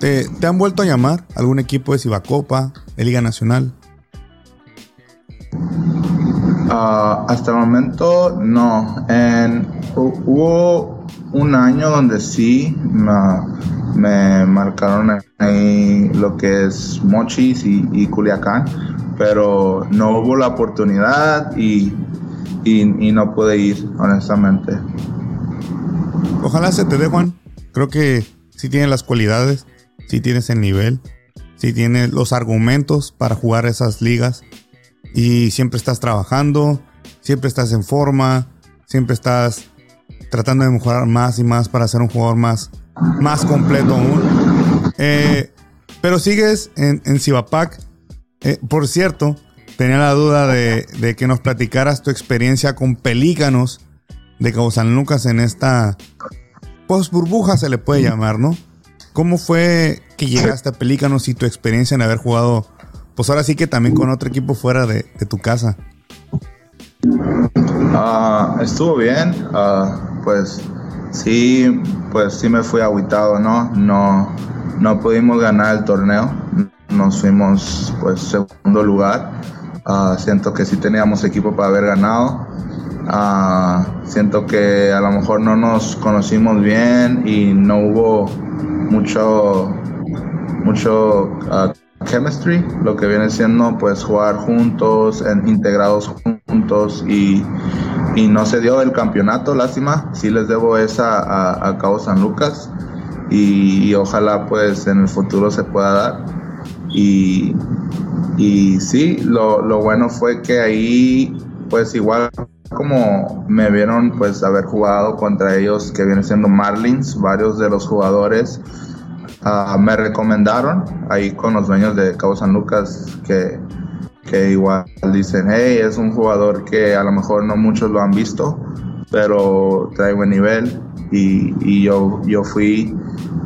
¿Te, han vuelto a llamar algún equipo de Cibacopa, de Liga Nacional? Ah, hasta el momento no. hubo un año donde sí me, marcaron ahí lo que es Mochis y, Culiacán, pero no hubo la oportunidad y, y, no pude ir, honestamente. Ojalá se te dé, Juan. Creo que sí tiene las cualidades si tienes el nivel, si tienes los argumentos para jugar esas ligas y siempre estás trabajando, siempre estás en forma, siempre estás tratando de mejorar más y más para ser un jugador más, más completo aún. Eh, pero sigues en, en Cibapac. Eh, por cierto, tenía la duda de, de, que nos platicaras tu experiencia con Pelícanos de Cabo San Lucas en esta post burbuja se le puede llamar, ¿no? ¿Cómo fue que llegaste a Pelícanos y tu experiencia en haber jugado, pues ahora sí que también con otro equipo fuera de, tu casa? Ah, estuvo bien, ah, pues sí, pues sí me fui aguitado, ¿no? No, no pudimos ganar el torneo, nos fuimos pues segundo lugar. Ah, siento que sí teníamos equipo para haber ganado. siento que a lo mejor no nos conocimos bien y no hubo mucho, mucho uh, chemistry, lo que viene siendo pues jugar juntos, integrados juntos y, y, no se dio el campeonato, lástima, sí les debo esa a, a Cabo San Lucas y, ojalá pues en el futuro se pueda dar y, y sí, lo, lo bueno fue que ahí pues igual como me vieron pues haber jugado contra ellos que viene siendo Marlins, varios de los jugadores uh, me recomendaron ahí con los dueños de Cabo San Lucas que, que igual dicen, hey, es un jugador que a lo mejor no muchos lo han visto, pero trae buen nivel y, yo, yo fui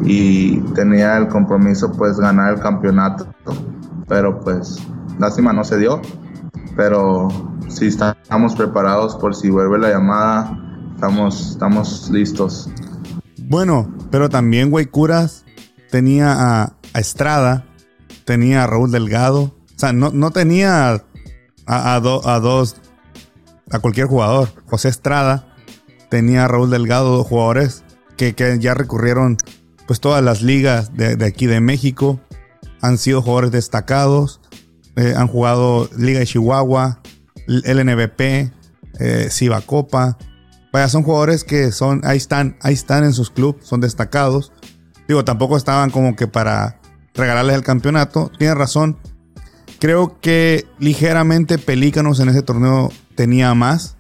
y tenía el compromiso pues ganar el campeonato, pero pues lástima no se dio, pero sí estamos preparados por si vuelve la llamada, estamos, estamos listos. Bueno, pero también, curas tenía a, Estrada, tenía a Raúl Delgado, o sea, no, tenía a, a, dos, a cualquier jugador. José Estrada tenía Raúl Delgado, jugadores que, ya recurrieron pues todas las ligas de, aquí de México. Han sido jugadores destacados, eh, han jugado Liga de Chihuahua, LNBP, eh, Copa. Vaya, son jugadores que son, ahí están, ahí están en sus clubes, son destacados. Digo, tampoco estaban como que para regalarles el campeonato. Tiene razón. Creo que ligeramente Pelícanos en ese torneo tenía más.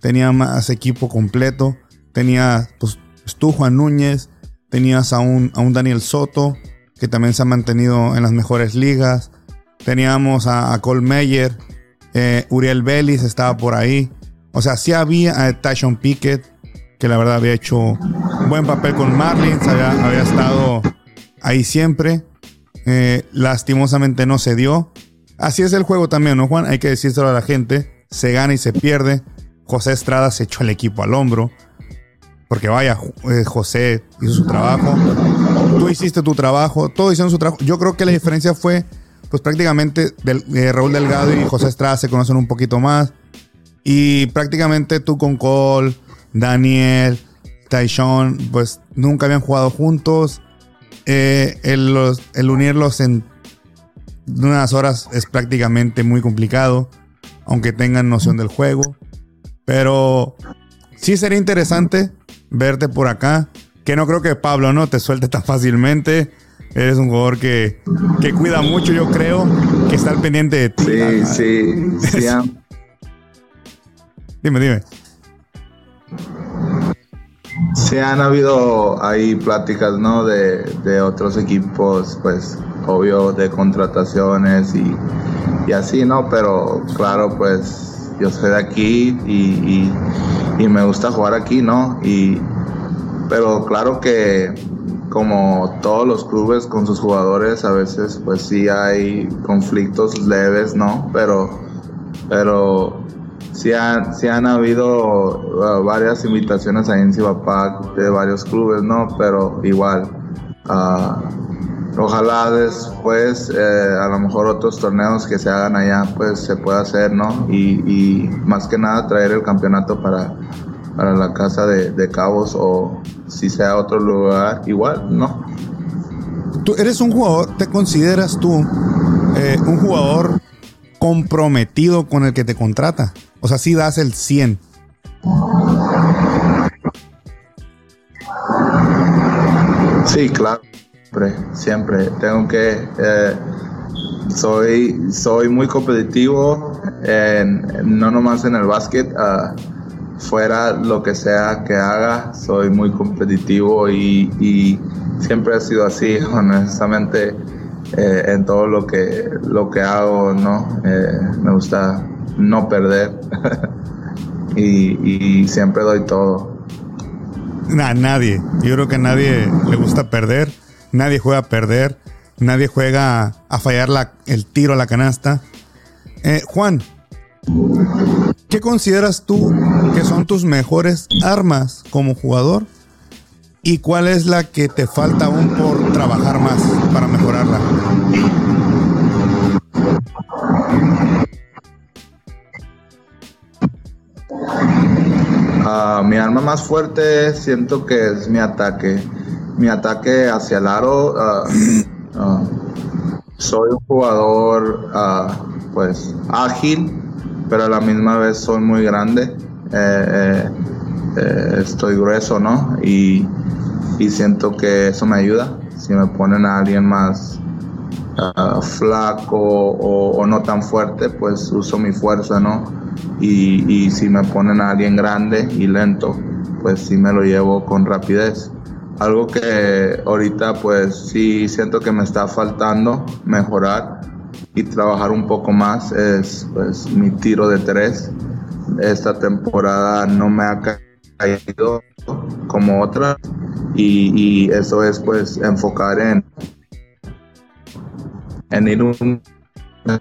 Tenía más equipo completo. Tenía, pues, tú, Juan Núñez. Tenías a un, a un Daniel Soto, que también se ha mantenido en las mejores ligas. Teníamos a, a Cole Meyer. Eh, Uriel Vélez estaba por ahí. O sea, sí había a Tyson Pickett, que la verdad había hecho buen papel con Marlins. Había, había estado ahí siempre. Eh, lastimosamente no se dio. Así es el juego también, ¿no, Juan? Hay que decírselo a la gente. Se gana y se pierde. José Estrada se echó el equipo al hombro. Porque vaya, eh, José hizo su trabajo. Tú hiciste tu trabajo. Todos hicieron su trabajo. Yo creo que la diferencia fue, pues prácticamente del, eh, Raúl Delgado y José Estrada se conocen un poquito más. Y prácticamente tú con Cole, Daniel, Tyshon, pues nunca habían jugado juntos. Eh, el, el unirlos en unas horas es prácticamente muy complicado, aunque tengan noción del juego. Pero sí sería interesante verte por acá. Que no creo que Pablo no te suelte tan fácilmente. Eres un jugador que, que cuida mucho, yo creo, que está al pendiente de ti. Sí, sí, sí. Dime, dime. Sí han habido ahí pláticas, ¿no? De, de otros equipos, pues, obvio, de contrataciones y, y así, ¿no? Pero claro, pues, yo soy de aquí y, y- me gusta jugar aquí, ¿no? Y, pero claro que como todos los clubes con sus jugadores, a veces, pues sí hay conflictos leves, ¿no? Pero, pero sí han, han habido uh, varias invitaciones en Cibapac de varios clubes, ¿no? Pero igual, ah, ojalá después, eh, a lo mejor otros torneos que se hagan allá, pues se pueda hacer, ¿no? Y, y más que nada traer el campeonato para, para la casa de, de Cabos o si sea otro lugar, igual, ¿no? Tú eres un jugador, ¿te consideras tú eh, un jugador comprometido con el que te contrata? O sea, si das el 100. Sí, claro, siempre, siempre. Tengo que, eh, soy, soy muy competitivo, no nomás en el básquet, ah, fuera lo que sea que haga, soy muy competitivo y, siempre he sido así, honestamente, eh, en todo lo que, lo que hago, ¿no? Eh, me gusta no perder y, y siempre doy todo. A nadie. Yo creo que a nadie le gusta perder. Nadie juega a perder. Nadie juega a fallar la- el tiro a la canasta. Eh, Juan, ¿qué consideras tú que son tus mejores armas como jugador? ¿Y cuál es la que te falta aún por trabajar más para mejorarla? Ah, mi arma más fuerte siento que es mi ataque. Mi ataque hacia el aro. ah, soy un jugador ah, pues ágil, pero a la misma vez soy muy grande. Eh, eh, eh, estoy grueso, ¿no? Y, y siento que eso me ayuda. Si me ponen a alguien más flaco o, o no tan fuerte, pues uso mi fuerza, ¿no? Y, y si me ponen a alguien grande y lento, pues sí me lo llevo con rapidez. Algo que ahorita pues sí siento que me está faltando mejorar y trabajar un poco más es pues mi tiro de tres. Esta temporada no me ha caído como otras y, eso es pues enfocar en en ir un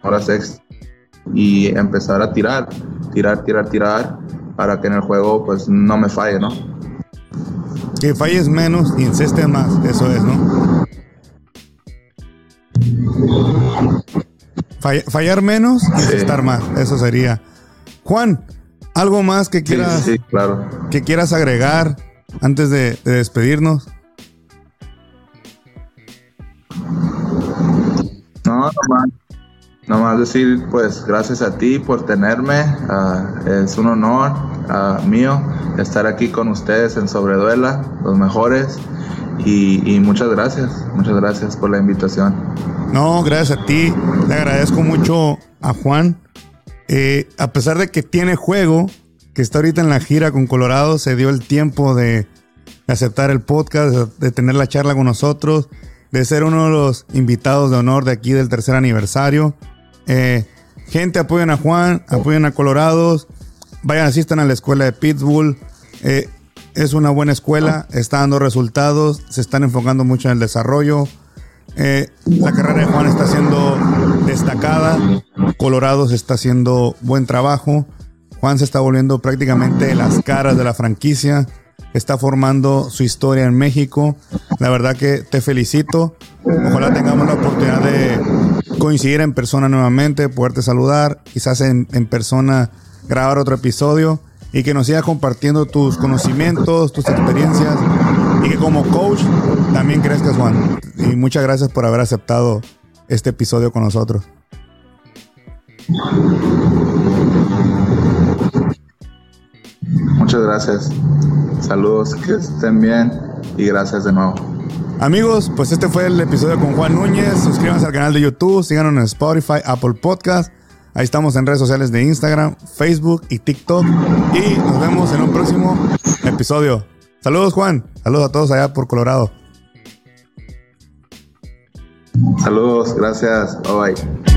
horas y empezar a tirar, tirar, tirar, tirar para que en el juego pues no me falle, ¿no? Que falles menos y incestes más. Eso es, ¿no? Fall- fallar menos y incestar más. Eso sería. Juan, ¿algo más que Sí, quieras, sí, claro. que quieras agregar antes de, de despedirnos? No, nomás, nomás decir pues gracias a ti por tenerme, ah, es un honor ah, mío estar aquí con ustedes en Sobreduela, los mejores, y, muchas gracias, muchas gracias por la invitación. No, gracias a ti. Le agradezco mucho a Juan. Eh, a pesar de que tiene juego, que está ahorita en la gira con Colorado, se dio el tiempo de aceptar el podcast, de tener la charla con nosotros, de ser uno de los invitados de honor de aquí del tercer aniversario. Eh, gente, apoyen a Juan, apoyen a Colorados, vayan, asistan a la escuela de Pittsburgh. Eh, es una buena escuela, está dando resultados, se están enfocando mucho en el desarrollo. Eh, la carrera de Juan está siendo destacada, Colorado se está haciendo buen trabajo. Juan se está volviendo prácticamente las caras de la franquicia, está formando su historia en México. La verdad que te felicito. Ojalá tengamos la oportunidad de coincidir en persona nuevamente, poderte saludar, quizás en, persona grabar otro episodio y que nos sigas compartiendo tus conocimientos, tus experiencias y que como coach también crezcas, Juan. Y muchas gracias por haber aceptado este episodio con nosotros. Muchas gracias. Saludos, que estén bien y gracias de nuevo. Amigos, pues este fue el episodio con Juan Núñez. Suscríbanse al canal de YouTube, síganos en Spotify, Apple Podcast Ahí estamos en redes sociales de Instagram, Facebook y TikTok. Y nos vemos en un próximo episodio. Saludos Juan. Saludos a todos allá por Colorado. Saludos, gracias. Bye bye.